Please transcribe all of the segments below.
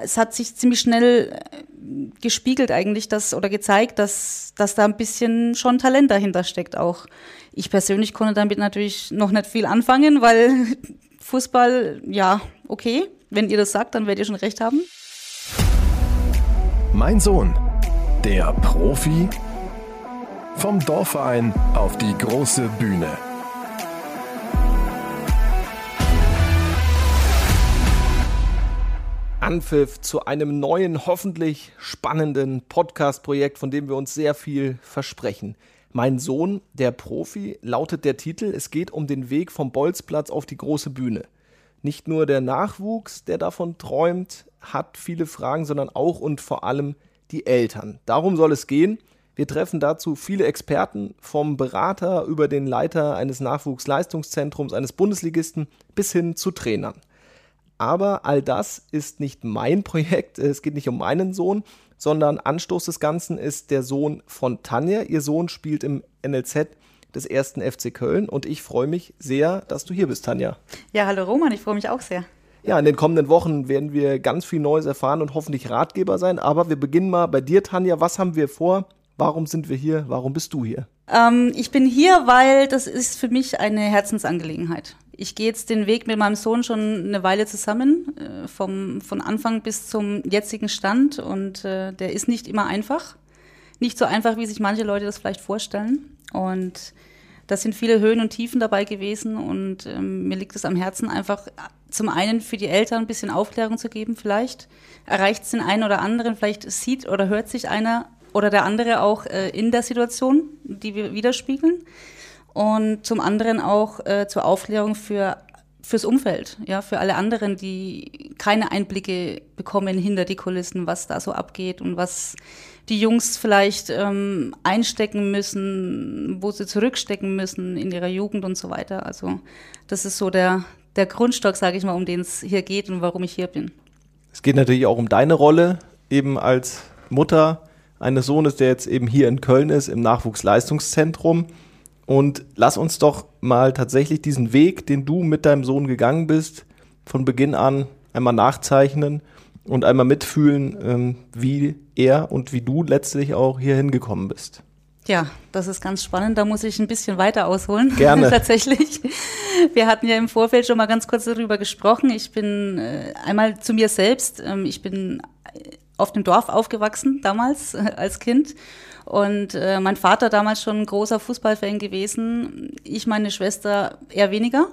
Es hat sich ziemlich schnell äh, gespiegelt eigentlich, dass oder gezeigt, dass, dass da ein bisschen schon Talent dahinter steckt auch. Ich persönlich konnte damit natürlich noch nicht viel anfangen, weil Fußball, ja, okay. Wenn ihr das sagt, dann werdet ihr schon recht haben. Mein Sohn, der Profi vom Dorfverein auf die große Bühne. Anpfiff zu einem neuen, hoffentlich spannenden Podcast-Projekt, von dem wir uns sehr viel versprechen. Mein Sohn, der Profi, lautet der Titel. Es geht um den Weg vom Bolzplatz auf die große Bühne. Nicht nur der Nachwuchs, der davon träumt, hat viele Fragen, sondern auch und vor allem die Eltern. Darum soll es gehen. Wir treffen dazu viele Experten, vom Berater über den Leiter eines Nachwuchsleistungszentrums, eines Bundesligisten bis hin zu Trainern. Aber all das ist nicht mein Projekt. Es geht nicht um meinen Sohn, sondern Anstoß des Ganzen ist der Sohn von Tanja. Ihr Sohn spielt im NLZ des ersten FC Köln und ich freue mich sehr, dass du hier bist, Tanja. Ja, hallo Roman, ich freue mich auch sehr. Ja, in den kommenden Wochen werden wir ganz viel Neues erfahren und hoffentlich Ratgeber sein. Aber wir beginnen mal bei dir, Tanja. Was haben wir vor? Warum sind wir hier? Warum bist du hier? Ähm, ich bin hier, weil das ist für mich eine Herzensangelegenheit ich gehe jetzt den Weg mit meinem Sohn schon eine Weile zusammen, äh, vom, von Anfang bis zum jetzigen Stand. Und äh, der ist nicht immer einfach. Nicht so einfach, wie sich manche Leute das vielleicht vorstellen. Und da sind viele Höhen und Tiefen dabei gewesen. Und ähm, mir liegt es am Herzen, einfach zum einen für die Eltern ein bisschen Aufklärung zu geben, vielleicht. Erreicht es den einen oder anderen, vielleicht sieht oder hört sich einer oder der andere auch äh, in der Situation, die wir widerspiegeln und zum anderen auch äh, zur Aufklärung für fürs Umfeld, ja, für alle anderen, die keine Einblicke bekommen hinter die Kulissen, was da so abgeht und was die Jungs vielleicht ähm, einstecken müssen, wo sie zurückstecken müssen in ihrer Jugend und so weiter. Also das ist so der, der Grundstock, sage ich mal, um den es hier geht und warum ich hier bin. Es geht natürlich auch um deine Rolle, eben als Mutter eines Sohnes, der jetzt eben hier in Köln ist, im Nachwuchsleistungszentrum. Und lass uns doch mal tatsächlich diesen Weg, den du mit deinem Sohn gegangen bist, von Beginn an einmal nachzeichnen und einmal mitfühlen, ähm, wie er und wie du letztlich auch hier hingekommen bist. Ja, das ist ganz spannend. Da muss ich ein bisschen weiter ausholen. Gerne. Tatsächlich. Wir hatten ja im Vorfeld schon mal ganz kurz darüber gesprochen. Ich bin äh, einmal zu mir selbst. Ähm, ich bin auf dem Dorf aufgewachsen damals als Kind und äh, mein Vater damals schon ein großer Fußballfan gewesen, ich meine Schwester eher weniger.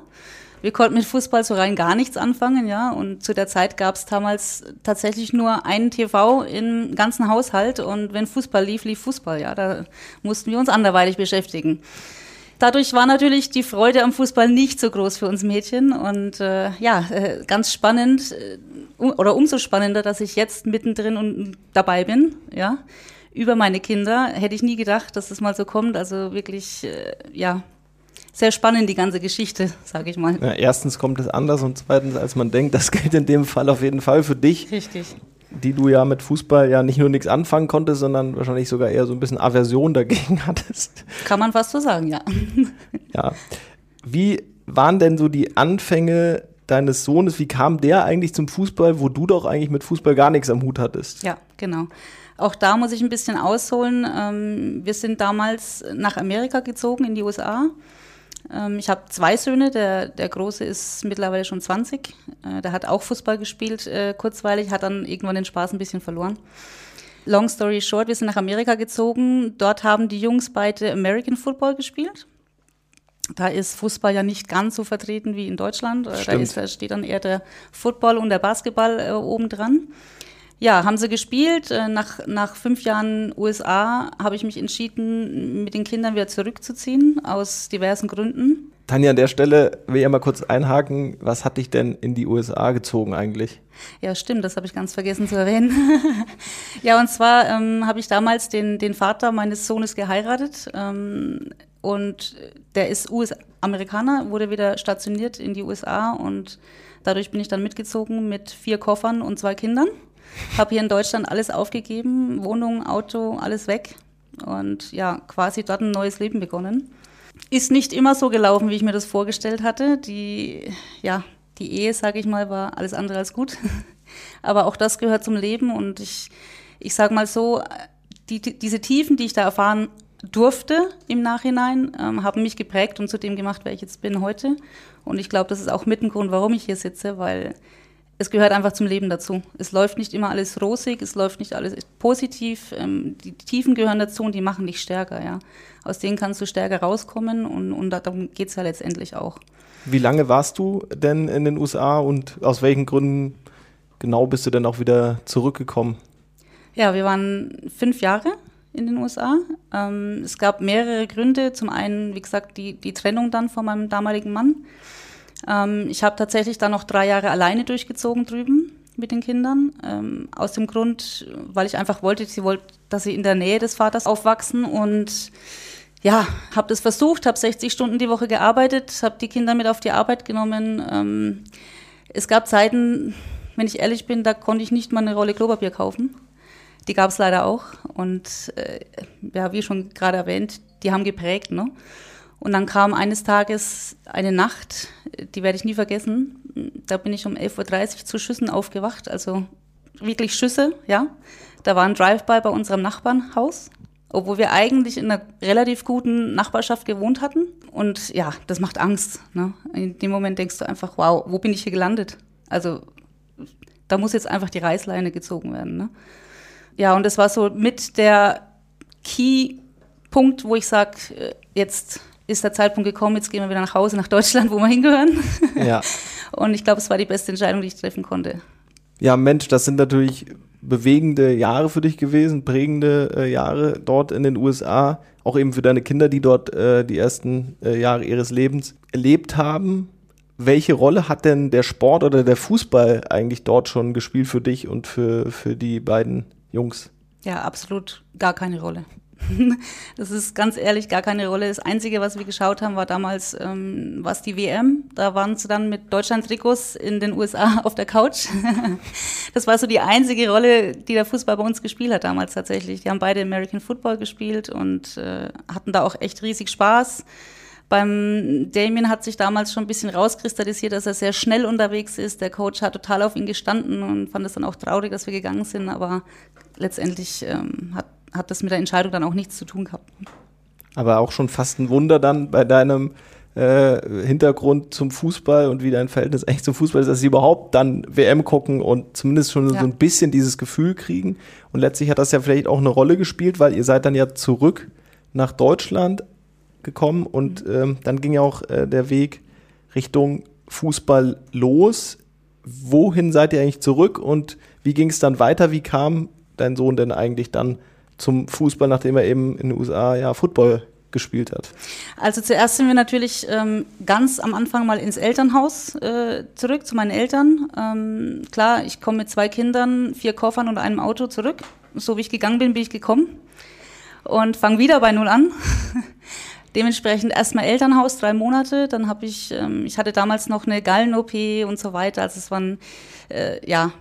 Wir konnten mit Fußball so rein gar nichts anfangen, ja. Und zu der Zeit gab es damals tatsächlich nur einen TV im ganzen Haushalt und wenn Fußball lief, lief Fußball, ja. Da mussten wir uns anderweitig beschäftigen. Dadurch war natürlich die Freude am Fußball nicht so groß für uns Mädchen und äh, ja, äh, ganz spannend äh, oder umso spannender, dass ich jetzt mittendrin und dabei bin, ja über meine Kinder. Hätte ich nie gedacht, dass das mal so kommt. Also wirklich, äh, ja, sehr spannend, die ganze Geschichte, sage ich mal. Ja, erstens kommt es anders und zweitens, als man denkt, das gilt in dem Fall auf jeden Fall für dich. Richtig. Die du ja mit Fußball ja nicht nur nichts anfangen konntest, sondern wahrscheinlich sogar eher so ein bisschen Aversion dagegen hattest. Kann man fast so sagen, ja. Ja. Wie waren denn so die Anfänge deines Sohnes? Wie kam der eigentlich zum Fußball, wo du doch eigentlich mit Fußball gar nichts am Hut hattest? Ja, genau. Auch da muss ich ein bisschen ausholen. Ähm, wir sind damals nach Amerika gezogen, in die USA. Ähm, ich habe zwei Söhne, der, der Große ist mittlerweile schon 20. Äh, der hat auch Fußball gespielt, äh, kurzweilig, hat dann irgendwann den Spaß ein bisschen verloren. Long story short, wir sind nach Amerika gezogen. Dort haben die Jungs beide American Football gespielt. Da ist Fußball ja nicht ganz so vertreten wie in Deutschland. Äh, da, ist, steht dann eher der Football und der Basketball äh, oben dran. Ja, haben sie gespielt. Äh, nach, nach fünf Jahren USA habe ich mich entschieden, mit den Kindern wieder zurückzuziehen, aus diversen Gründen. Tanja, an der Stelle will ich mal kurz einhaken. Was hat dich denn in die USA gezogen eigentlich? Ja, stimmt, das habe ich ganz vergessen zu erwähnen. ja, und zwar ähm, habe ich damals den, den Vater meines Sohnes geheiratet. Ähm, und der ist US-Amerikaner, wurde wieder stationiert in die USA und dadurch bin ich dann mitgezogen mit vier Koffern und zwei Kindern. Habe hier in Deutschland alles aufgegeben, Wohnung, Auto, alles weg und ja, quasi dort ein neues Leben begonnen. Ist nicht immer so gelaufen, wie ich mir das vorgestellt hatte. Die, ja, die Ehe, sage ich mal, war alles andere als gut. Aber auch das gehört zum Leben und ich, ich sage mal so, die, die, diese Tiefen, die ich da erfahren durfte im Nachhinein, ähm, haben mich geprägt und zu dem gemacht, wer ich jetzt bin heute. Und ich glaube, das ist auch mit ein Grund, warum ich hier sitze, weil es gehört einfach zum Leben dazu. Es läuft nicht immer alles rosig, es läuft nicht alles positiv. Ähm, die Tiefen gehören dazu und die machen dich stärker, ja. Aus denen kannst du stärker rauskommen und, und darum geht es ja letztendlich auch. Wie lange warst du denn in den USA und aus welchen Gründen genau bist du denn auch wieder zurückgekommen? Ja, wir waren fünf Jahre in den USA. Ähm, es gab mehrere Gründe. Zum einen, wie gesagt, die, die Trennung dann von meinem damaligen Mann. Ähm, ich habe tatsächlich dann noch drei Jahre alleine durchgezogen drüben mit den Kindern. Ähm, aus dem Grund, weil ich einfach wollte, sie wollte, dass sie in der Nähe des Vaters aufwachsen und ja, habe das versucht, habe 60 Stunden die Woche gearbeitet, habe die Kinder mit auf die Arbeit genommen. Ähm, es gab Zeiten, wenn ich ehrlich bin, da konnte ich nicht mal eine Rolle Klopapier kaufen. Die gab es leider auch. Und äh, ja, wie schon gerade erwähnt, die haben geprägt. Ne? Und dann kam eines Tages eine Nacht, die werde ich nie vergessen. Da bin ich um 11.30 Uhr zu Schüssen aufgewacht, also wirklich Schüsse, ja. Da war ein Drive-by bei unserem Nachbarnhaus, obwohl wir eigentlich in einer relativ guten Nachbarschaft gewohnt hatten. Und ja, das macht Angst. Ne? In dem Moment denkst du einfach, wow, wo bin ich hier gelandet? Also da muss jetzt einfach die Reißleine gezogen werden. Ne? Ja, und das war so mit der Key-Punkt, wo ich sage, äh, jetzt ist der Zeitpunkt gekommen, jetzt gehen wir wieder nach Hause, nach Deutschland, wo wir hingehören. Ja. Und ich glaube, es war die beste Entscheidung, die ich treffen konnte. Ja, Mensch, das sind natürlich bewegende Jahre für dich gewesen, prägende äh, Jahre dort in den USA, auch eben für deine Kinder, die dort äh, die ersten äh, Jahre ihres Lebens erlebt haben. Welche Rolle hat denn der Sport oder der Fußball eigentlich dort schon gespielt für dich und für, für die beiden Jungs? Ja, absolut gar keine Rolle. Das ist ganz ehrlich gar keine Rolle. Das Einzige, was wir geschaut haben, war damals ähm, was die WM. Da waren sie dann mit Deutschland-Trikots in den USA auf der Couch. Das war so die einzige Rolle, die der Fußball bei uns gespielt hat damals tatsächlich. Die haben beide American Football gespielt und äh, hatten da auch echt riesig Spaß. Beim Damien hat sich damals schon ein bisschen rauskristallisiert, dass er sehr schnell unterwegs ist. Der Coach hat total auf ihn gestanden und fand es dann auch traurig, dass wir gegangen sind. Aber letztendlich ähm, hat hat das mit der Entscheidung dann auch nichts zu tun gehabt. Aber auch schon fast ein Wunder dann bei deinem äh, Hintergrund zum Fußball und wie dein Verhältnis eigentlich zum Fußball ist, dass sie überhaupt dann WM gucken und zumindest schon ja. so ein bisschen dieses Gefühl kriegen. Und letztlich hat das ja vielleicht auch eine Rolle gespielt, weil ihr seid dann ja zurück nach Deutschland gekommen und ähm, dann ging ja auch äh, der Weg Richtung Fußball los. Wohin seid ihr eigentlich zurück und wie ging es dann weiter? Wie kam dein Sohn denn eigentlich dann zum Fußball, nachdem er eben in den USA ja Football gespielt hat? Also zuerst sind wir natürlich ähm, ganz am Anfang mal ins Elternhaus äh, zurück, zu meinen Eltern. Ähm, klar, ich komme mit zwei Kindern, vier Koffern und einem Auto zurück. So wie ich gegangen bin, bin ich gekommen. Und fange wieder bei Null an. Dementsprechend erstmal Elternhaus, drei Monate. Dann habe ich, ähm, ich hatte damals noch eine Gallen-OP und so weiter. Also es waren, äh, ja,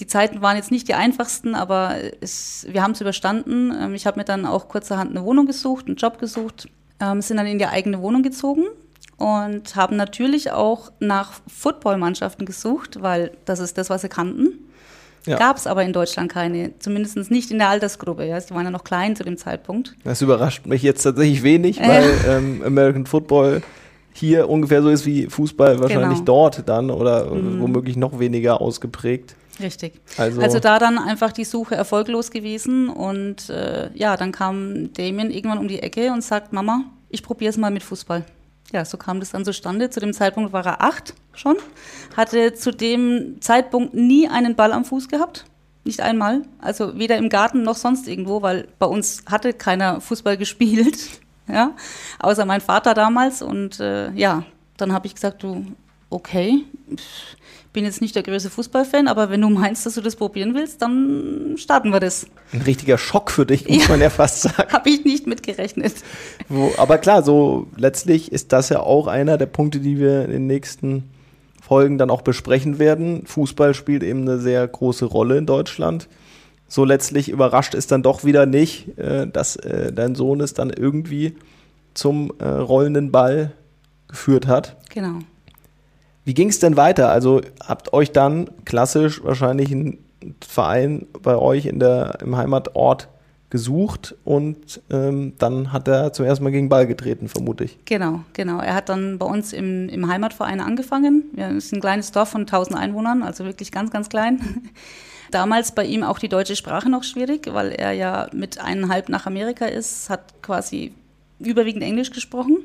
die Zeiten waren jetzt nicht die einfachsten, aber es, wir haben es überstanden. Ähm, ich habe mir dann auch kurzerhand eine Wohnung gesucht, einen Job gesucht, ähm, sind dann in die eigene Wohnung gezogen und haben natürlich auch nach Footballmannschaften gesucht, weil das ist das, was sie kannten. Ja. Gab es aber in Deutschland keine, zumindest nicht in der Altersgruppe. Ja. Sie waren ja noch klein zu dem Zeitpunkt. Das überrascht mich jetzt tatsächlich wenig, weil ähm, American Football hier ungefähr so ist wie Fußball wahrscheinlich genau. dort dann oder mhm. womöglich noch weniger ausgeprägt. Richtig. Also, also, da dann einfach die Suche erfolglos gewesen und äh, ja, dann kam Damien irgendwann um die Ecke und sagt, Mama, ich probiere es mal mit Fußball. Ja, so kam das dann zustande. Zu dem Zeitpunkt war er acht schon, hatte zu dem Zeitpunkt nie einen Ball am Fuß gehabt. Nicht einmal. Also weder im Garten noch sonst irgendwo, weil bei uns hatte keiner Fußball gespielt. Ja, außer mein Vater damals. Und äh, ja, dann habe ich gesagt, du, okay, bin jetzt nicht der größte Fußballfan, aber wenn du meinst, dass du das probieren willst, dann starten wir das. Ein richtiger Schock für dich, muss ja, man ja fast sagen. Habe ich nicht mitgerechnet. Wo, aber klar, so letztlich ist das ja auch einer der Punkte, die wir in den nächsten Folgen dann auch besprechen werden. Fußball spielt eben eine sehr große Rolle in Deutschland. So letztlich überrascht ist dann doch wieder nicht, äh, dass äh, dein Sohn es dann irgendwie zum äh, rollenden Ball geführt hat. Genau. Wie ging es denn weiter? Also habt euch dann klassisch wahrscheinlich ein Verein bei euch in der, im Heimatort gesucht und ähm, dann hat er zuerst mal gegen Ball getreten, vermute ich. Genau, genau. Er hat dann bei uns im, im Heimatverein angefangen. Es ist ein kleines Dorf von 1000 Einwohnern, also wirklich ganz, ganz klein. Damals bei ihm auch die deutsche Sprache noch schwierig, weil er ja mit eineinhalb nach Amerika ist, hat quasi überwiegend Englisch gesprochen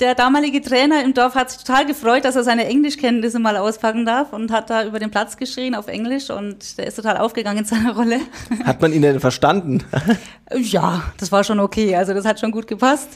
der damalige Trainer im Dorf hat sich total gefreut, dass er seine Englischkenntnisse mal auspacken darf und hat da über den Platz geschrien auf Englisch und der ist total aufgegangen in seiner Rolle. Hat man ihn denn verstanden? ja, das war schon okay, also das hat schon gut gepasst.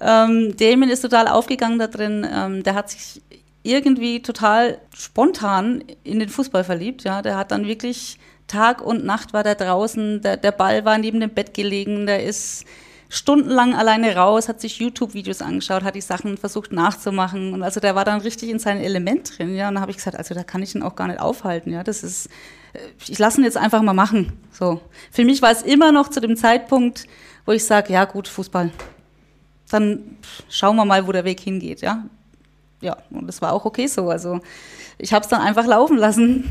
Ähm, Damien ist total aufgegangen da drin, ähm, der hat sich irgendwie total spontan in den Fußball verliebt, ja, der hat dann wirklich Tag und Nacht war der draußen, der, der Ball war neben dem Bett gelegen, der ist stundenlang alleine raus, hat sich YouTube-Videos angeschaut, hat die Sachen versucht nachzumachen. Und also der war dann richtig in seinem Element drin, ja. Und da habe ich gesagt, also da kann ich ihn auch gar nicht aufhalten, ja. Das ist, äh, ich lasse ihn jetzt einfach mal machen. So. Für mich war es immer noch zu dem Zeitpunkt, wo ich sage, ja gut, Fußball. Dann schauen wir mal, wo der Weg hingeht, ja. Ja, und das war auch okay so. Also ich habe es dann einfach laufen lassen.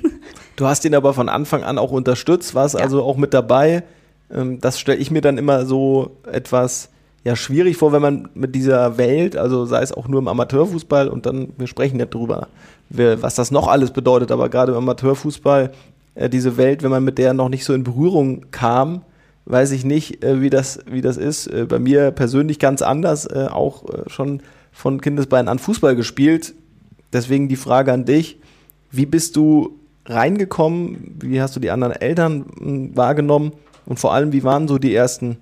Du hast ihn aber von Anfang an auch unterstützt, warst ja. also auch mit dabei. Ähm, das stelle ich mir dann immer so etwas ja, schwierig vor, wenn man mit dieser Welt, also sei es auch nur im Amateurfußball und dann, wir sprechen ja drüber, was das noch alles bedeutet, aber gerade im Amateurfußball, äh, diese Welt, wenn man mit der noch nicht so in Berührung kam, weiß ich nicht, äh, wie, das, wie das ist. Äh, bei mir persönlich ganz anders, auch schon von Kindesbeinen an Fußball gespielt. Deswegen die Frage an dich, wie bist du reingekommen? Wie hast du die anderen Eltern hm, wahrgenommen? Und vor allem, wie waren so die ersten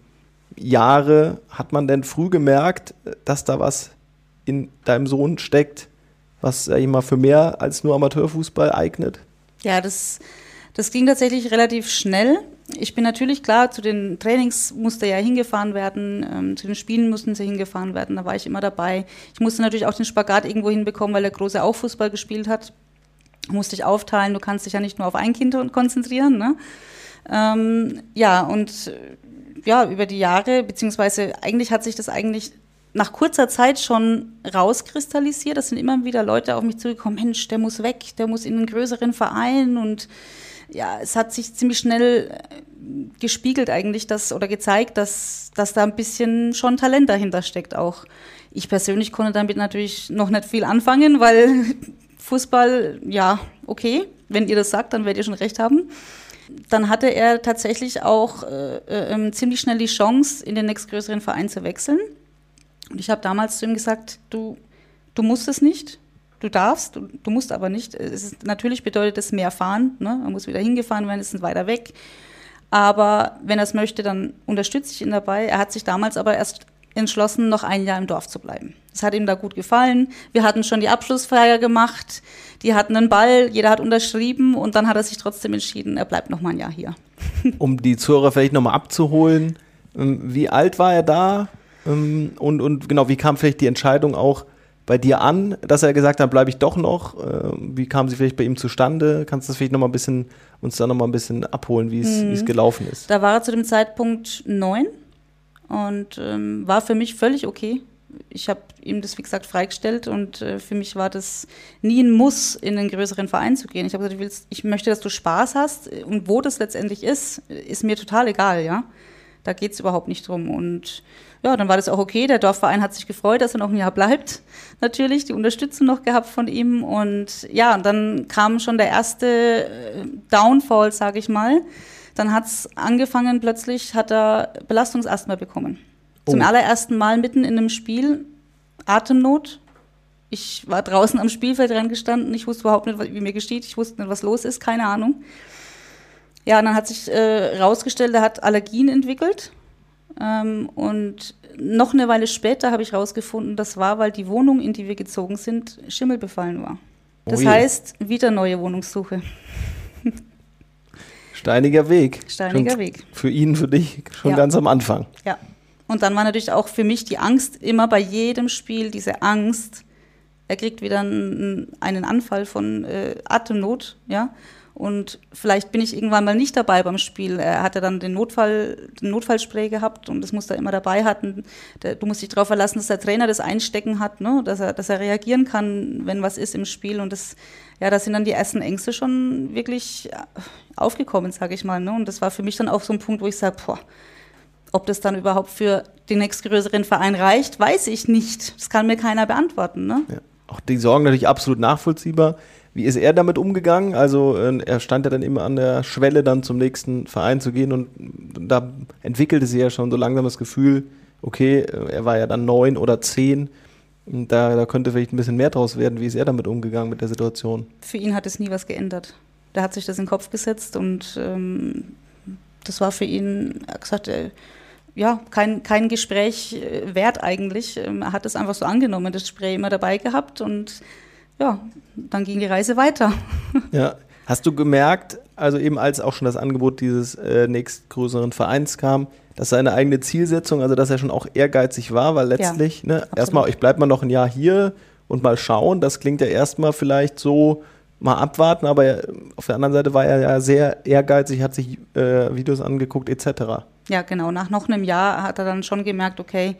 Jahre? Hat man denn früh gemerkt, dass da was in deinem Sohn steckt, was, ich mal, für mehr als nur Amateurfußball eignet? Ja, das, das ging tatsächlich relativ schnell. Ich bin natürlich klar, zu den Trainings musste ja hingefahren werden, ähm, zu den Spielen mussten sie hingefahren werden, da war ich immer dabei. Ich musste natürlich auch den Spagat irgendwo hinbekommen, weil der Große auch Fußball gespielt hat. Musste ich aufteilen, du kannst dich ja nicht nur auf ein Kind konzentrieren. Ne? Ähm, ja, und ja, über die Jahre, beziehungsweise eigentlich hat sich das eigentlich nach kurzer Zeit schon rauskristallisiert. Das sind immer wieder Leute auf mich zugekommen, Mensch, der muss weg, der muss in einen größeren Verein und ja, es hat sich ziemlich schnell äh, gespiegelt eigentlich, dass, oder gezeigt, dass, dass da ein bisschen schon Talent dahinter steckt auch. Ich persönlich konnte damit natürlich noch nicht viel anfangen, weil Fußball, ja, okay, wenn ihr das sagt, dann werdet ihr schon recht haben dann hatte er tatsächlich auch äh, äh, ziemlich schnell die Chance, in den nächstgrößeren Verein zu wechseln. Und ich habe damals zu ihm gesagt, du, du musst es nicht, du darfst, du, du musst aber nicht. Es ist, natürlich bedeutet es mehr fahren, ne? man muss wieder hingefahren werden, es ist weiter weg. Aber wenn er es möchte, dann unterstütze ich ihn dabei. Er hat sich damals aber erst entschlossen, noch ein Jahr im Dorf zu bleiben. Es hat ihm da gut gefallen. Wir hatten schon die Abschlussfeier gemacht. Die hatten einen Ball, jeder hat unterschrieben und dann hat er sich trotzdem entschieden, er bleibt noch mal ein Jahr hier. um die Zuhörer vielleicht noch mal abzuholen, ähm, wie alt war er da? Ähm, und, und genau, wie kam vielleicht die Entscheidung auch bei dir an, dass er gesagt hat, bleibe ich doch noch? Ähm, wie kam sie vielleicht bei ihm zustande? Kannst du das vielleicht noch mal ein bisschen, uns da noch mal ein bisschen abholen, wie es, mhm. gelaufen ist? Da war er zu dem Zeitpunkt neun und ähm, war für mich völlig okay. Ich habe ihm das, wie gesagt, freigestellt und äh, für mich war das nie ein Muss, in einen größeren Verein zu gehen. Ich habe gesagt, ich, willst, ich möchte, dass du Spaß hast und wo das letztendlich ist, ist mir total egal, ja. Da geht es überhaupt nicht drum. Und ja, dann war das auch okay. Der Dorfverein hat sich gefreut, dass er noch ein Jahr bleibt. Natürlich, die Unterstützung noch gehabt von ihm. Und ja, und dann kam schon der erste äh, Downfall, sage ich mal dann hat es angefangen, plötzlich hat er Belastungsasthma bekommen. Oh. Zum allerersten Mal mitten in einem Spiel, Atemnot. Ich war draußen am Spielfeld gestanden, ich wusste überhaupt nicht, wie mir geschieht, ich wusste nicht, was los ist, keine Ahnung. Ja, und dann hat sich äh, rausgestellt, er hat Allergien entwickelt. Ähm, und noch eine Weile später habe ich herausgefunden, das war, weil die Wohnung, in die wir gezogen sind, schimmelbefallen war. Das oh heißt, wieder neue Wohnungssuche. Steiniger Weg. Steiniger schon Weg. Für ihn, für dich schon ja. ganz am Anfang. Ja. Und dann war natürlich auch für mich die Angst immer bei jedem Spiel, diese Angst, er kriegt wieder einen, einen Anfall von äh, Atemnot, ja. Und vielleicht bin ich irgendwann mal nicht dabei beim Spiel. Er hatte dann den Notfall, den Notfallspray gehabt und das muss er immer dabei hatten. Du musst dich darauf verlassen, dass der Trainer das Einstecken hat, ne? dass, er, dass er reagieren kann, wenn was ist im Spiel. Und das, ja, da sind dann die ersten Ängste schon wirklich aufgekommen, sage ich mal. Ne? Und das war für mich dann auch so ein Punkt, wo ich sage, boah, ob das dann überhaupt für den nächstgrößeren Verein reicht, weiß ich nicht. Das kann mir keiner beantworten. Ne? Ja. Auch die Sorgen natürlich absolut nachvollziehbar. Wie ist er damit umgegangen? Also äh, er stand ja dann immer an der Schwelle, dann zum nächsten Verein zu gehen und da entwickelte sich ja schon so langsam das Gefühl, okay, äh, er war ja dann neun oder zehn. Da, da könnte vielleicht ein bisschen mehr draus werden. Wie ist er damit umgegangen mit der Situation? Für ihn hat es nie was geändert. Der hat sich das in den Kopf gesetzt und ähm, das war für ihn, er hat gesagt, äh, ja, kein, kein Gespräch äh, wert eigentlich. Ähm, er hat es einfach so angenommen, das Spray immer dabei gehabt und ja, dann ging die Reise weiter. Ja, hast du gemerkt, also eben als auch schon das Angebot dieses äh, nächstgrößeren Vereins kam, dass seine eigene Zielsetzung, also dass er schon auch ehrgeizig war, weil letztlich, ja, ne, erstmal, ich bleibe mal noch ein Jahr hier und mal schauen, das klingt ja erstmal vielleicht so, mal abwarten, aber auf der anderen Seite war er ja sehr ehrgeizig, hat sich äh, Videos angeguckt etc. Ja, genau. Nach noch einem Jahr hat er dann schon gemerkt, okay,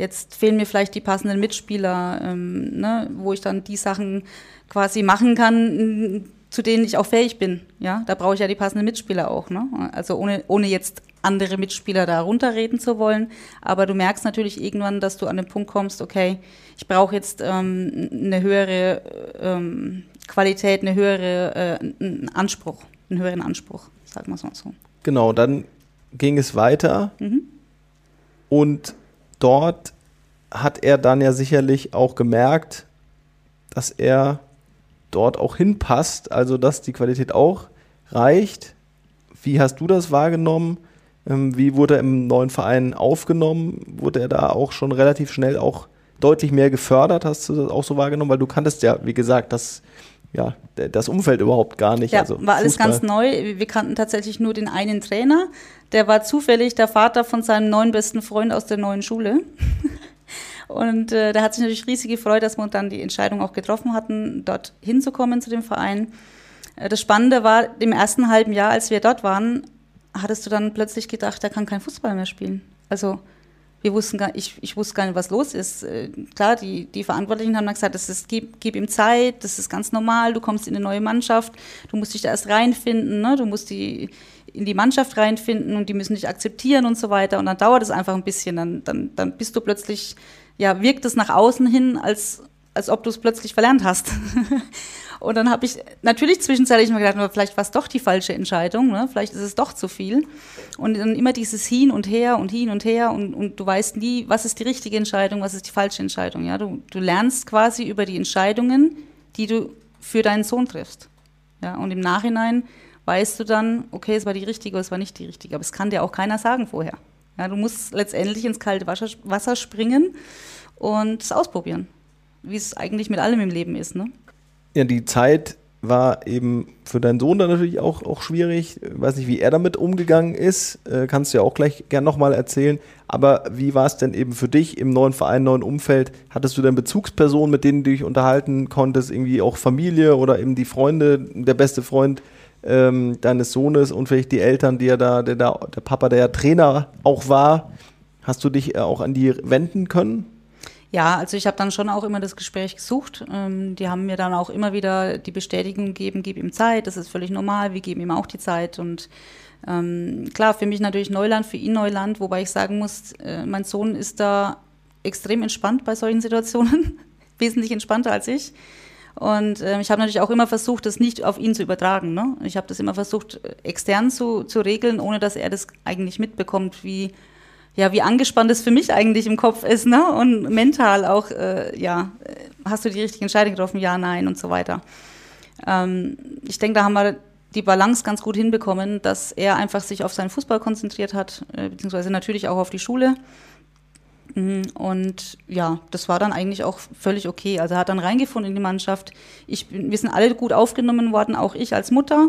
jetzt fehlen mir vielleicht die passenden Mitspieler, ähm, ne, wo ich dann die Sachen quasi machen kann, zu denen ich auch fähig bin. Ja, da brauche ich ja die passenden Mitspieler auch. Ne? Also ohne, ohne jetzt andere Mitspieler da runterreden zu wollen. Aber du merkst natürlich irgendwann, dass du an den Punkt kommst, okay, ich brauche jetzt ähm, eine höhere ähm, Qualität, eine höhere, äh, einen Anspruch, einen höheren Anspruch, sagen wir es mal so. Genau, dann ging es weiter mhm. und dort hat er dann ja sicherlich auch gemerkt, dass er dort auch hinpasst, also dass die Qualität auch reicht. Wie hast du das wahrgenommen? Ähm, wie wurde er im neuen Verein aufgenommen? Wurde er da auch schon relativ schnell auch deutlich mehr gefördert? Hast du das auch so wahrgenommen? Weil du kanntest ja, wie gesagt, das, ja, das Umfeld überhaupt gar nicht. Ja, also war alles Fußball. ganz neu. Wir kannten tatsächlich nur den einen Trainer. Der war zufällig der Vater von seinem neuen besten Freund aus der neuen Schule. Und äh, da hat sich natürlich riesig gefreut, dass wir dann die Entscheidung auch getroffen hatten, dort hinzukommen zu dem Verein. Äh, das Spannende war, im ersten halben Jahr, als wir dort waren, hattest du dann plötzlich gedacht, er kann kein Fußball mehr spielen. Also wir wussten gar, ich, ich wusste gar nicht, was los ist. Äh, klar, die, die Verantwortlichen haben dann gesagt, das ist, gib, gib ihm Zeit, das ist ganz normal, du kommst in eine neue Mannschaft, du musst dich da erst reinfinden, ne? du musst die in die Mannschaft reinfinden und die müssen dich akzeptieren und so weiter. Und dann dauert es einfach ein bisschen, dann, dann, dann bist du plötzlich ja, wirkt es nach außen hin, als, als ob du es plötzlich verlernt hast. und dann habe ich natürlich zwischenzeitlich mir gedacht, vielleicht war es doch die falsche Entscheidung, ne? vielleicht ist es doch zu viel. Und dann immer dieses Hin und Her und Hin und Her und, und du weißt nie, was ist die richtige Entscheidung, was ist die falsche Entscheidung. Ja? Du, du lernst quasi über die Entscheidungen, die du für deinen Sohn triffst. Ja? Und im Nachhinein weißt du dann, okay, es war die richtige oder es war nicht die richtige. Aber es kann dir auch keiner sagen vorher. Ja, du musst letztendlich ins kalte Wasser springen und es ausprobieren, wie es eigentlich mit allem im Leben ist. Ne? Ja, die Zeit war eben für deinen Sohn dann natürlich auch, auch schwierig. Ich weiß nicht, wie er damit umgegangen ist. Äh, kannst du ja auch gleich gern nochmal erzählen. Aber wie war es denn eben für dich im neuen Verein, neuen Umfeld? Hattest du denn Bezugspersonen, mit denen du dich unterhalten konntest? Irgendwie auch Familie oder eben die Freunde, der beste Freund? ähm, deines Sohnes und vielleicht die Eltern, die ja da, der, der Papa, der ja Trainer auch war, hast du dich äh, auch an die wenden können? Ja, also ich habe dann schon auch immer das Gespräch gesucht. Ähm, die haben mir dann auch immer wieder die Bestätigung gegeben, gib ihm Zeit, das ist völlig normal, wir geben ihm auch die Zeit. Und ähm, klar, für mich natürlich Neuland, für ihn Neuland, wobei ich sagen muss, äh, mein Sohn ist da extrem entspannt bei solchen Situationen, wesentlich entspannter als ich. Und äh, ich habe natürlich auch immer versucht, das nicht auf ihn zu übertragen. Ne? Ich habe das immer versucht, extern zu, zu regeln, ohne dass er das eigentlich mitbekommt, wie, ja, wie angespannt es für mich eigentlich im Kopf ist. Ne? Und mental auch, äh, ja, hast du die richtige Entscheidung getroffen? Ja, nein und so weiter. Ähm, ich denke, da haben wir die Balance ganz gut hinbekommen, dass er einfach sich auf seinen Fußball konzentriert hat, äh, beziehungsweise natürlich auch auf die Schule. Mhm, und ja, das war dann eigentlich auch völlig okay. Also er hat dann reingefunden in die Mannschaft. Ich, wir sind alle gut aufgenommen worden, auch ich als Mutter.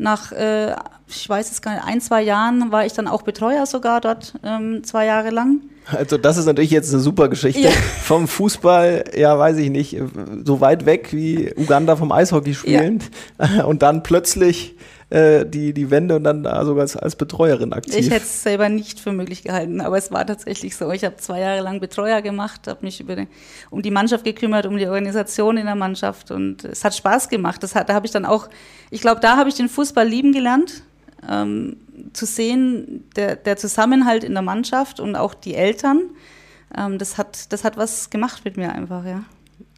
Nach, äh, ich weiß es gar nicht, ein, zwei Jahren war ich dann auch Betreuer sogar dort, ähm, zwei Jahre lang. Also das ist natürlich jetzt eine super Geschichte. Ja. Vom Fußball, ja, weiß ich nicht, so weit weg wie Uganda vom Eishockey spielend ja. und dann plötzlich äh, die, die Wende und dann da sogar als, als Betreuerin aktiv. Ich hätte es selber nicht für möglich gehalten, aber es war tatsächlich so. Ich habe zwei Jahre lang Betreuer gemacht, habe mich die, um die Mannschaft gekümmert, um die Organisation in der Mannschaft und es hat Spaß gemacht. Das hat, da habe ich dann auch, ich glaube, da habe ich den Fußball lieben gelernt. Ähm, zu sehen, der, der Zusammenhalt in der Mannschaft und auch die Eltern, ähm, das, hat, das hat was gemacht mit mir einfach, ja.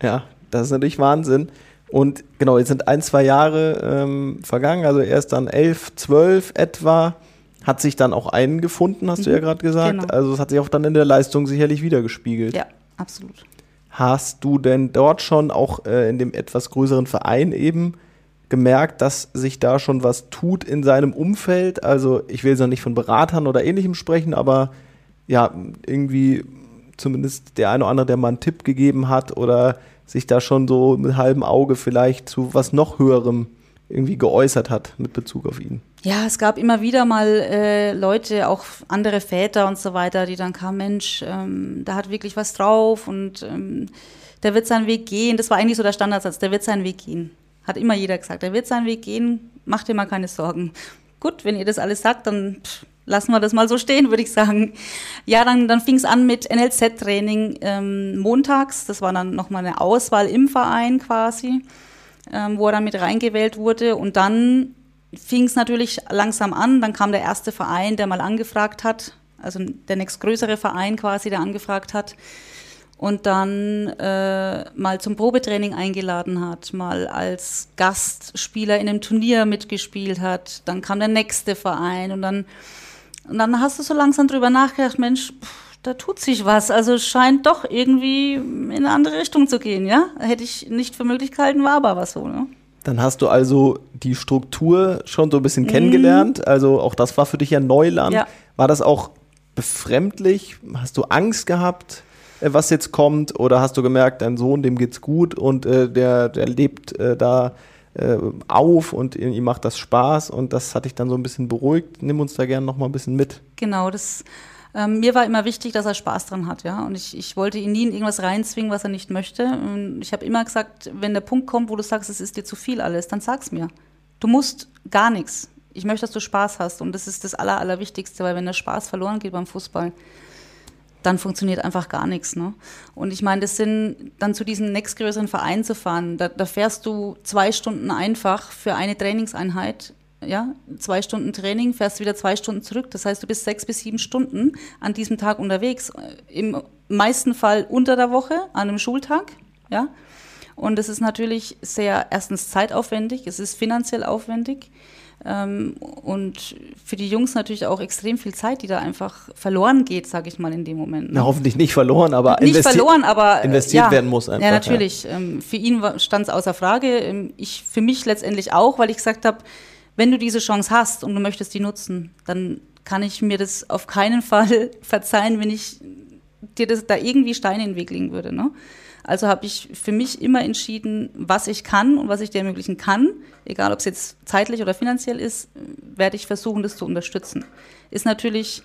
Ja, das ist natürlich Wahnsinn. Und genau, jetzt sind ein, zwei Jahre ähm, vergangen, also erst dann elf, zwölf etwa, hat sich dann auch eingefunden, hast mhm. du ja mhm. gerade gesagt. Genau. Also es hat sich auch dann in der Leistung sicherlich wiedergespiegelt. Ja, absolut. Hast du denn dort schon auch äh, in dem etwas größeren Verein eben gemerkt, dass sich da schon was tut in seinem Umfeld? Also ich will jetzt noch nicht von Beratern oder ähnlichem sprechen, aber ja, irgendwie zumindest der eine oder andere, der mal einen Tipp gegeben hat oder sich da schon so mit halbem Auge vielleicht zu was noch höherem irgendwie geäußert hat mit Bezug auf ihn. Ja, es gab immer wieder mal äh, Leute, auch andere Väter und so weiter, die dann kamen, Mensch, ähm, da hat wirklich was drauf und ähm, der wird seinen Weg gehen. Das war eigentlich so der Standardsatz, der wird seinen Weg gehen. Hat immer jeder gesagt, der wird seinen Weg gehen, mach dir mal keine Sorgen. Gut, wenn ihr das alles sagt, dann pff, lassen wir das mal so stehen, würde ich sagen. Ja, dann, dann fing es an mit NLZ-Training ähm, montags. Das war dann nochmal eine Auswahl im Verein quasi, ähm, wo er dann mit reingewählt wurde. Und dann fing es natürlich langsam an. Dann kam der erste Verein, der mal angefragt hat, also der nächstgrößere Verein quasi, der angefragt hat und dann äh, mal zum Probetraining eingeladen hat, mal als Gastspieler in einem Turnier mitgespielt hat. Dann kam der nächste Verein und dann und dann hast du so langsam drüber nachgedacht, Mensch, da tut sich was. Also es scheint doch irgendwie in eine andere Richtung zu gehen, ja? Hätte ich nicht für möglich gehalten, war aber was so, ne? Dann hast du also die Struktur schon so ein bisschen mhm. kennengelernt. Also auch das war für dich ja Neuland. Ja. War das auch befremdlich? Hast du Angst gehabt, äh, was jetzt kommt? Oder hast du gemerkt, dein Sohn, dem geht's gut und äh, der, der lebt äh, da äh, auf und ihm macht das Spaß und das hat dich dann so ein bisschen beruhigt. Nimm uns da gerne noch mal ein bisschen mit. Genau, das ähm, mir war immer wichtig, dass er Spaß dran hat, ja. Und ich, ich wollte ihn nie in irgendwas reinzwingen, was er nicht möchte. Und ich habe immer gesagt, wenn der Punkt kommt, wo du sagst, es ist dir zu viel alles, dann sag's mir. Du musst gar nichts. Ich möchte, dass du Spaß hast. Und das ist das Aller, Allerwichtigste, weil wenn der Spaß verloren geht beim Fußball, dann funktioniert einfach gar nichts. Ne? Und ich meine, das sind dann zu diesem nächstgrößeren Verein zu fahren, da, da fährst du zwei Stunden einfach für eine Trainingseinheit ja, zwei Stunden Training, fährst wieder zwei Stunden zurück. Das heißt, du bist sechs bis sieben Stunden an diesem Tag unterwegs. Im meisten Fall unter der Woche, an einem Schultag, ja. Und es ist natürlich sehr, erstens zeitaufwendig, es ist finanziell aufwendig. Ähm, und für die Jungs natürlich auch extrem viel Zeit, die da einfach verloren geht, sage ich mal in dem Moment. Ne? Na, hoffentlich nicht verloren, aber nicht verloren, aber investiert ja, werden muss einfach. Ja, natürlich. Ja. Ähm, für ihn stand es außer Frage. Ähm, ich für mich letztendlich auch, weil ich gesagt habe, wenn du diese Chance hast und du möchtest die nutzen, dann kann ich mir das auf keinen Fall verzeihen, wenn ich dir das da irgendwie Steine in den Weg legen würde. Ne? Also habe ich für mich immer entschieden, was ich kann und was ich dir ermöglichen kann, egal ob es jetzt zeitlich oder finanziell ist, werde ich versuchen, das zu unterstützen. Ist natürlich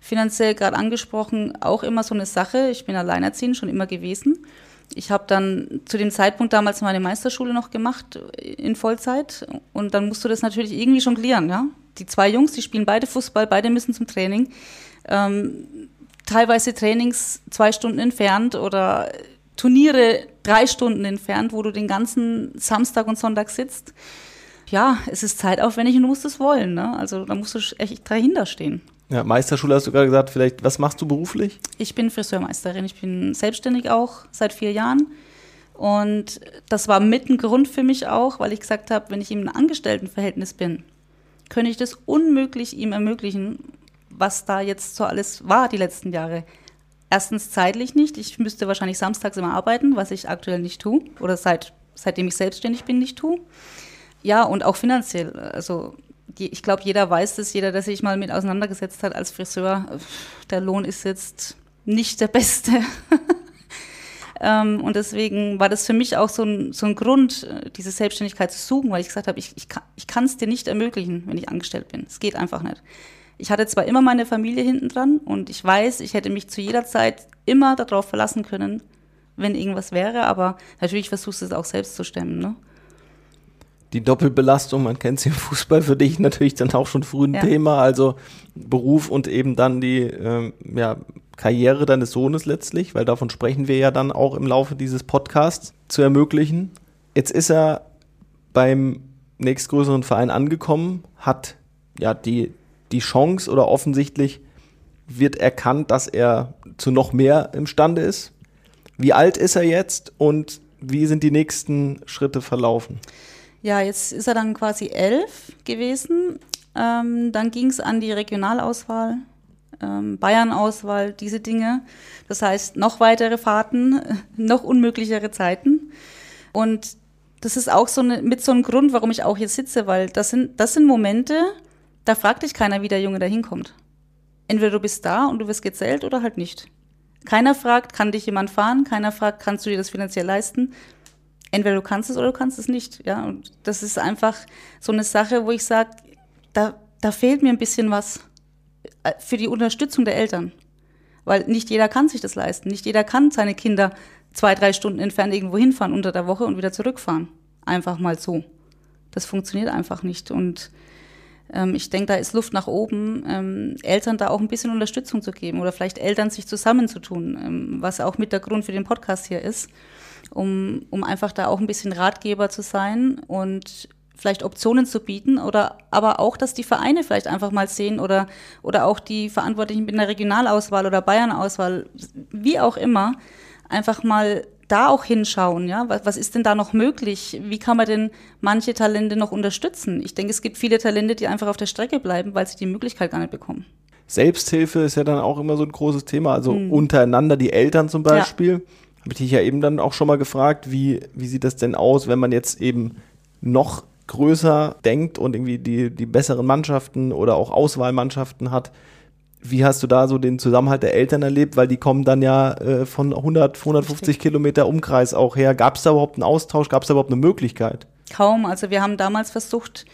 finanziell gerade angesprochen auch immer so eine Sache. Ich bin alleinerziehend schon immer gewesen. Ich habe dann zu dem Zeitpunkt damals meine Meisterschule noch gemacht in Vollzeit und dann musst du das natürlich irgendwie jonglieren. Ja? Die zwei Jungs, die spielen beide Fußball, beide müssen zum Training. Ähm, teilweise Trainings zwei Stunden entfernt oder Turniere drei Stunden entfernt, wo du den ganzen Samstag und Sonntag sitzt. Ja, es ist zeitaufwendig und du musst es wollen. Ne? Also da musst du echt dahinter stehen. Ja, Meisterschule hast du gerade gesagt, vielleicht, was machst du beruflich? Ich bin Friseurmeisterin. Ich bin selbstständig auch seit vier Jahren. Und das war mit ein Grund für mich auch, weil ich gesagt habe, wenn ich im Angestelltenverhältnis bin, könnte ich das unmöglich ihm ermöglichen, was da jetzt so alles war die letzten Jahre. Erstens zeitlich nicht. Ich müsste wahrscheinlich samstags immer arbeiten, was ich aktuell nicht tue oder seit, seitdem ich selbstständig bin nicht tue. Ja, und auch finanziell. Also ich glaube, jeder weiß das, jeder, der sich mal mit auseinandergesetzt hat als Friseur, der Lohn ist jetzt nicht der beste. Ähm, und deswegen war das für mich auch so ein, so ein Grund, äh, diese Selbstständigkeit zu suchen, weil ich gesagt habe, ich, ich kann es dir nicht ermöglichen, wenn ich angestellt bin. Es geht einfach nicht. Ich hatte zwar immer meine Familie hinten dran und ich weiß, ich hätte mich zu jeder Zeit immer darauf verlassen können, wenn irgendwas wäre, aber natürlich versuchst du es auch selbst zu stemmen. Ne? Die Doppelbelastung, man kennt sie im Fußball, für dich natürlich dann auch schon früh ein ja. Thema, also Beruf und eben dann die ähm, ja, Karriere deines Sohnes letztlich, weil davon sprechen wir ja dann auch im Laufe dieses Podcasts zu ermöglichen. Jetzt ist er beim nächstgrößeren Verein angekommen, hat ja die, die Chance oder offensichtlich wird erkannt, dass er zu noch mehr imstande ist. Wie alt ist er jetzt und wie sind die nächsten Schritte verlaufen? Ja, jetzt ist er dann quasi elf gewesen. Ähm, dann ging es an die Regionalauswahl, ähm, Bayern-Auswahl, diese Dinge. Das heißt, noch weitere Fahrten, noch unmöglichere Zeiten. Und das ist auch so eine, mit so einem Grund, warum ich auch hier sitze, weil das sind, das sind Momente, da fragt dich keiner, wie der Junge da hinkommt. Entweder du bist da und du wirst gezählt oder halt nicht. Keiner fragt, kann dich jemand fahren? Keiner fragt, kannst du dir das finanziell leisten? Entweder du kannst es oder du kannst es nicht. Ja, und das ist einfach so eine Sache, wo ich sage, da, da fehlt mir ein bisschen was äh, für die Unterstützung der Eltern. Weil nicht jeder kann sich das leisten. Nicht jeder kann seine Kinder zwei, drei Stunden entfernt irgendwo hinfahren unter der Woche und wieder zurückfahren. Einfach mal so. Das funktioniert einfach nicht. Und ich denke, da ist Luft nach oben, ähm, Eltern da auch ein bisschen Unterstützung zu geben oder vielleicht Eltern sich zusammenzutun, ähm, was auch mit der Grund für den Podcast hier ist, um, um einfach da auch ein bisschen Ratgeber zu sein und vielleicht Optionen zu bieten oder aber auch, dass die Vereine vielleicht einfach mal sehen oder, oder auch die Verantwortlichen mit einer Regionalauswahl oder Bayernauswahl, wie auch immer, einfach mal da auch hinschauen, ja, was, was ist denn da noch möglich? Wie kann man denn manche Talente noch unterstützen? Ich denke, es gibt viele Talente, die einfach auf der Strecke bleiben, weil sie die Möglichkeit gar nicht bekommen. Selbsthilfe ist ja dann auch immer so ein großes Thema, also mhm. untereinander die Eltern zum Beispiel. Ja. Habe ich dich ja eben dann auch schon mal gefragt, wie, wie sieht das denn aus, wenn man jetzt eben noch größer denkt und irgendwie die, die besseren Mannschaften oder auch Auswahlmannschaften hat? Wie hast du da so den Zusammenhalt der Eltern erlebt? Weil die kommen dann ja äh, von 100, 150 Richtig. Kilometer Umkreis auch her. Gab es da überhaupt einen Austausch? Gab es da überhaupt eine Möglichkeit? Kaum. Also wir haben damals versucht,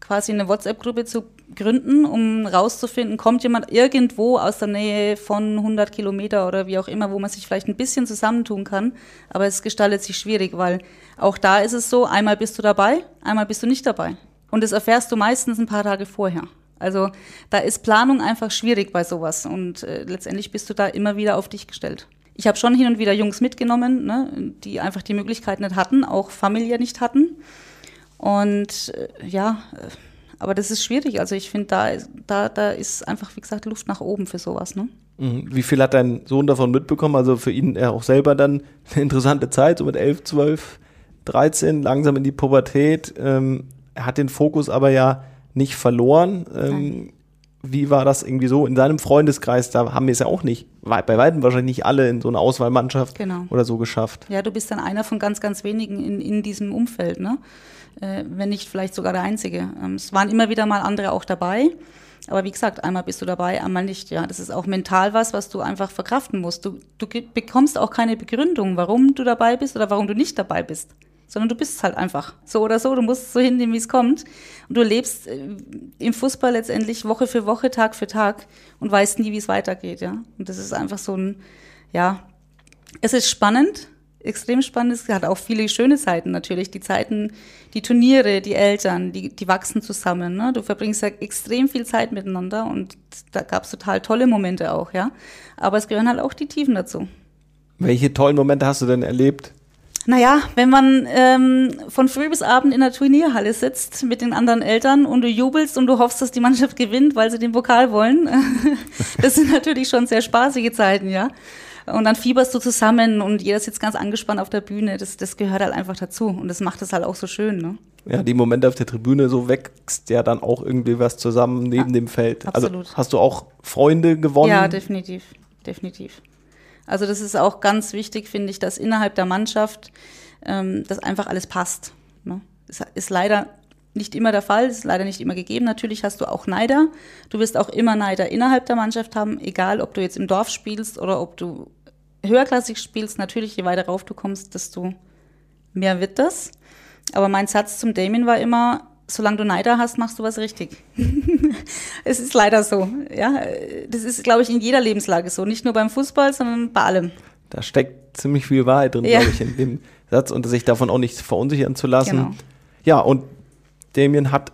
quasi eine WhatsApp-Gruppe zu gründen, um rauszufinden, kommt jemand irgendwo aus der Nähe von 100 Kilometer oder wie auch immer, wo man sich vielleicht ein bisschen zusammentun kann. Aber es gestaltet sich schwierig, weil auch da ist es so, einmal bist du dabei, einmal bist du nicht dabei. Und das erfährst du meistens ein paar Tage vorher. Also da ist Planung einfach schwierig bei sowas und äh, letztendlich bist du da immer wieder auf dich gestellt. Ich habe schon hin und wieder Jungs mitgenommen, ne, die einfach die Möglichkeit nicht hatten, auch familiär nicht hatten. Und äh, ja, äh, aber das ist schwierig. Also ich finde, da, da, da ist einfach, wie gesagt, Luft nach oben für sowas. Ne? Mhm. Wie viel hat dein Sohn davon mitbekommen? Also für ihn ja auch selber dann eine interessante Zeit, so mit 11, 12, 13, langsam in die Pubertät. Ähm, er hat den Fokus aber ja nicht verloren. Ähm, wie war das irgendwie so in seinem Freundeskreis? Da haben wir es ja auch nicht, bei weitem wahrscheinlich nicht alle in so eine Auswahlmannschaft genau. oder so geschafft. Ja, du bist dann einer von ganz, ganz wenigen in, in diesem Umfeld, ne? Äh, wenn nicht vielleicht sogar der Einzige. Ähm, es waren immer wieder mal andere auch dabei. Aber wie gesagt, einmal bist du dabei, einmal nicht. Ja, das ist auch mental was, was du einfach verkraften musst. Du, du bekommst auch keine Begründung, warum du dabei bist oder warum du nicht dabei bist sondern du bist es halt einfach. So oder so, du musst so hinnehmen, wie es kommt. Und du lebst äh, im Fußball letztendlich Woche für Woche, Tag für Tag und weißt nie, wie es weitergeht, ja. Und das ist einfach so ein, ja, es ist spannend, extrem spannend. Es hat auch viele schöne Zeiten natürlich. Die Zeiten, die Turniere, die Eltern, die, die wachsen zusammen. Ne? Du verbringst ja extrem viel Zeit miteinander und da gab es total tolle Momente auch, ja. Aber es gehören halt auch die Tiefen dazu. Welche tollen Momente hast du denn erlebt? Naja, wenn man ähm, von früh bis abend in der Turnierhalle sitzt mit den anderen Eltern und du jubelst und du hoffst, dass die Mannschaft gewinnt, weil sie den Pokal wollen, das sind natürlich schon sehr spaßige Zeiten, ja. Und dann fieberst du zusammen und jeder sitzt ganz angespannt auf der Bühne. Das, das gehört halt einfach dazu und das macht es halt auch so schön, ne? Ja, die Momente auf der Tribüne, so wächst ja dann auch irgendwie was zusammen neben ja, dem Feld. Also absolut. Also hast du auch Freunde gewonnen? Ja, definitiv, definitiv. Also das ist auch ganz wichtig, finde ich, dass innerhalb der Mannschaft ähm, das einfach alles passt. Ne? Das ist leider nicht immer der Fall, ist leider nicht immer gegeben. Natürlich hast du auch Neider. Du wirst auch immer Neider innerhalb der Mannschaft haben, egal ob du jetzt im Dorf spielst oder ob du höherklassig spielst, natürlich, je weiter rauf du kommst, desto mehr wird das. Aber mein Satz zum Damien war immer, solange du Neider hast, machst du was richtig. es ist leider so. Ja, das ist, glaube ich, in jeder Lebenslage so. Nicht nur beim Fußball, sondern bei allem. Da steckt ziemlich viel Wahrheit drin, ja. glaube ich, in dem Satz und sich davon auch nicht verunsichern zu lassen. Genau. Ja, und Damien hat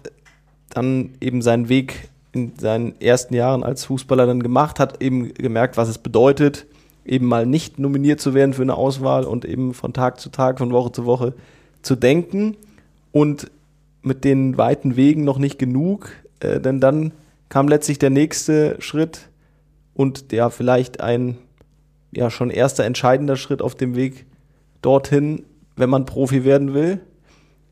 dann eben seinen Weg in seinen ersten Jahren als Fußballer dann gemacht, hat eben gemerkt, was es bedeutet, eben mal nicht nominiert zu werden für eine Auswahl und eben von Tag zu Tag, von Woche zu Woche zu denken und mit den weiten Wegen noch nicht genug, äh, denn dann kam letztlich der nächste Schritt und der vielleicht ein ja schon erster entscheidender Schritt auf dem Weg dorthin, wenn man Profi werden will,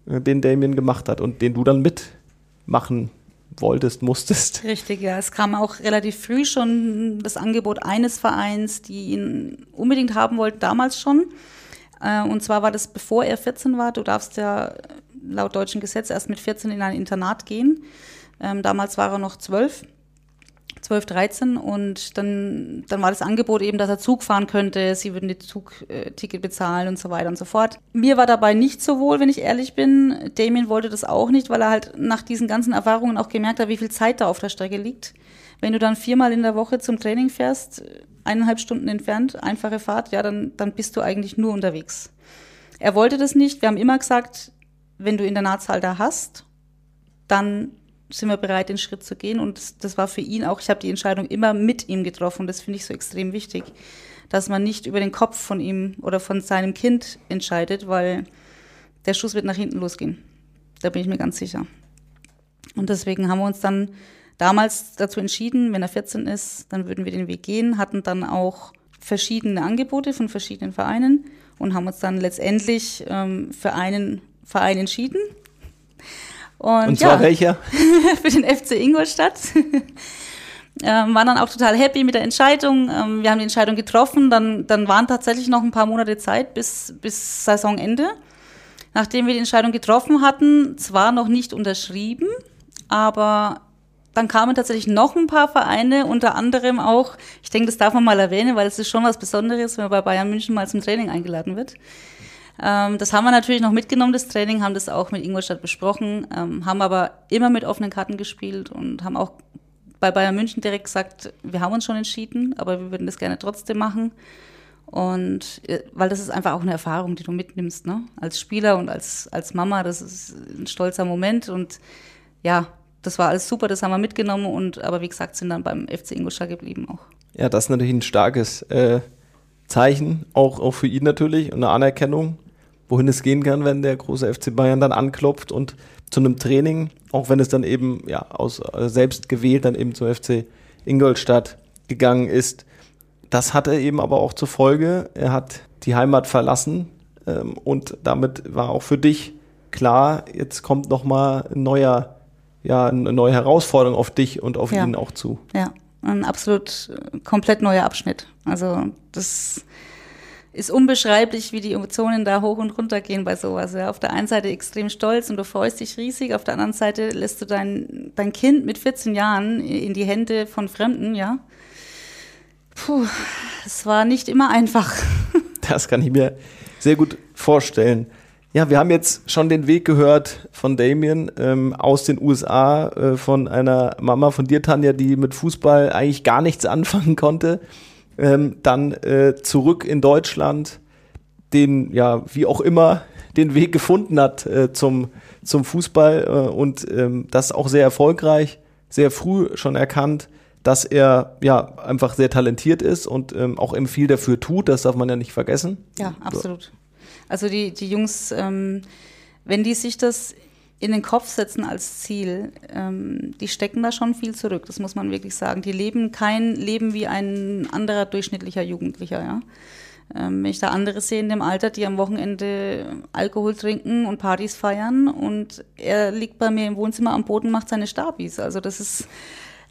äh, den Damien gemacht hat und den du dann mitmachen wolltest, musstest. Richtig, ja. Es kam auch relativ früh schon das Angebot eines Vereins, die ihn unbedingt haben wollten, damals schon. Äh, und zwar war das, bevor er 14 war. Du darfst ja laut deutschem Gesetz erst mit 14 in ein Internat gehen. Ähm, damals war er noch 12. 12, 13 und dann, dann war das Angebot eben, dass er Zug fahren könnte, sie würden die Zugticket bezahlen und so weiter und so fort. Mir war dabei nicht so wohl, wenn ich ehrlich bin. Damien wollte das auch nicht, weil er halt nach diesen ganzen Erfahrungen auch gemerkt hat, wie viel Zeit da auf der Strecke liegt. Wenn du dann viermal in der Woche zum Training fährst, eineinhalb Stunden entfernt, einfache Fahrt, ja, dann, dann bist du eigentlich nur unterwegs. Er wollte das nicht. Wir haben immer gesagt, wenn du Internatszahl da hast, dann sind wir bereit, den Schritt zu gehen. Und das, das war für ihn auch, ich habe die Entscheidung immer mit ihm getroffen. Das finde ich so extrem wichtig, dass man nicht über den Kopf von ihm oder von seinem Kind entscheidet, weil der Schuss wird nach hinten losgehen. Da bin ich mir ganz sicher. Und deswegen haben wir uns dann damals dazu entschieden, wenn er 14 ist, dann würden wir den Weg gehen, hatten dann auch verschiedene Angebote von verschiedenen Vereinen und haben uns dann letztendlich ähm, für einen Verein entschieden, und, und zwar ja, welcher? für den FC Ingolstadt. ähm, waren dann auch total happy mit der Entscheidung. Ähm, wir haben die Entscheidung getroffen. Dann, dann waren tatsächlich noch ein paar Monate Zeit bis, bis Saisonende. Nachdem wir die Entscheidung getroffen hatten, zwar noch nicht unterschrieben, aber dann kamen tatsächlich noch ein paar Vereine, unter anderem auch, ich denke, das darf man mal erwähnen, weil es ist schon was Besonderes, wenn man bei Bayern München mal zum Training eingeladen wird. Ähm, das haben wir natürlich noch mitgenommen, das Training, haben das auch mit Ingolstadt besprochen, ähm, haben aber immer mit offenen Karten gespielt und haben auch bei Bayern München direkt gesagt, wir haben uns schon entschieden, aber wir würden das gerne trotzdem machen. Und äh, weil das ist einfach auch eine Erfahrung, die du mitnimmst, ne? Als Spieler und als, als Mama, das ist ein stolzer Moment. Und ja, das war alles super, das haben wir mitgenommen und aber wie gesagt, sind dann beim FC Ingolstadt geblieben auch. Ja, das ist natürlich ein starkes äh, Zeichen, auch, auch für ihn natürlich, und eine Anerkennung, wohin es gehen kann, wenn der große FC Bayern dann anklopft und zu einem Training, auch wenn es dann eben ja aus äh, selbst gewählt dann eben zum FC Ingolstadt gegangen ist. Das hatte eben aber auch zur Folge, er hat die Heimat verlassen ähm, und damit war auch für dich klar, jetzt kommt nochmal ein neuer, ja, eine neue Herausforderung auf dich und auf ja. ihn auch zu. Ja, ein absolut äh, komplett neuer Abschnitt. Also das ist unbeschreiblich, wie die Emotionen da hoch und runter gehen bei sowas. Ja. Auf der einen Seite extrem stolz und du freust dich riesig, auf der anderen Seite lässt du dein, dein Kind mit 14 Jahren in die Hände von Fremden, ja. Puh, es war nicht immer einfach. Das kann ich mir sehr gut vorstellen. Ja, wir haben jetzt schon den Weg gehört von Damien ähm, aus den USA, äh, von einer Mama von dir, Tanja, die mit Fußball eigentlich gar nichts anfangen konnte ähm, dann äh, zurück in Deutschland den, ja, wie auch immer, den Weg gefunden hat äh, zum, zum Fußball äh, und ähm, das auch sehr erfolgreich, sehr früh schon erkannt, dass er ja einfach sehr talentiert ist und ähm, auch eben viel dafür tut, das darf man ja nicht vergessen. Ja, absolut. Also die, die Jungs, ähm, wenn die sich das in den Kopf setzen als Ziel, ähm, die stecken da schon viel zurück, das muss man wirklich sagen. Die leben kein Leben wie ein anderer durchschnittlicher Jugendlicher, ja. Ähm, wenn ich da andere sehe in dem Alter, die am Wochenende Alkohol trinken und Partys feiern und er liegt bei mir im Wohnzimmer am Boden, macht seine Stabis. Also das ist,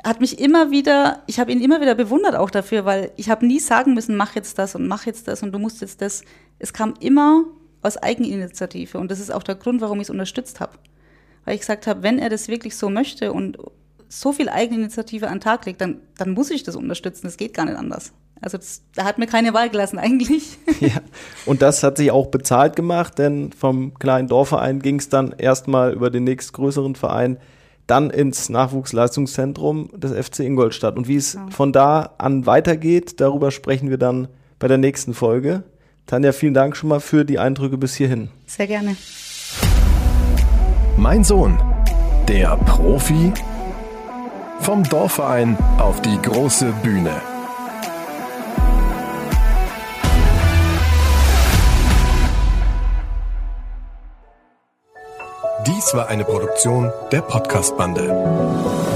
hat mich immer wieder, ich habe ihn immer wieder bewundert auch dafür, weil ich habe nie sagen müssen, mach jetzt das und mach jetzt das und du musst jetzt das. Es kam immer aus Eigeninitiative und das ist auch der Grund, warum ich es unterstützt habe weil ich gesagt habe, wenn er das wirklich so möchte und so viel Eigeninitiative an den Tag legt, dann, dann muss ich das unterstützen. Das geht gar nicht anders. Also das, da hat mir keine Wahl gelassen eigentlich. Ja, und das hat sich auch bezahlt gemacht, denn vom kleinen Dorfverein ging es dann erstmal über den nächstgrößeren Verein dann ins Nachwuchsleistungszentrum des FC Ingolstadt. Und wie es ja. von da an weitergeht, darüber sprechen wir dann bei der nächsten Folge. Tanja, vielen Dank schon mal für die Eindrücke bis hierhin. Sehr gerne. Mein Sohn, der Profi vom Dorfverein auf die große Bühne. Dies war eine Produktion der Podcast-Bande.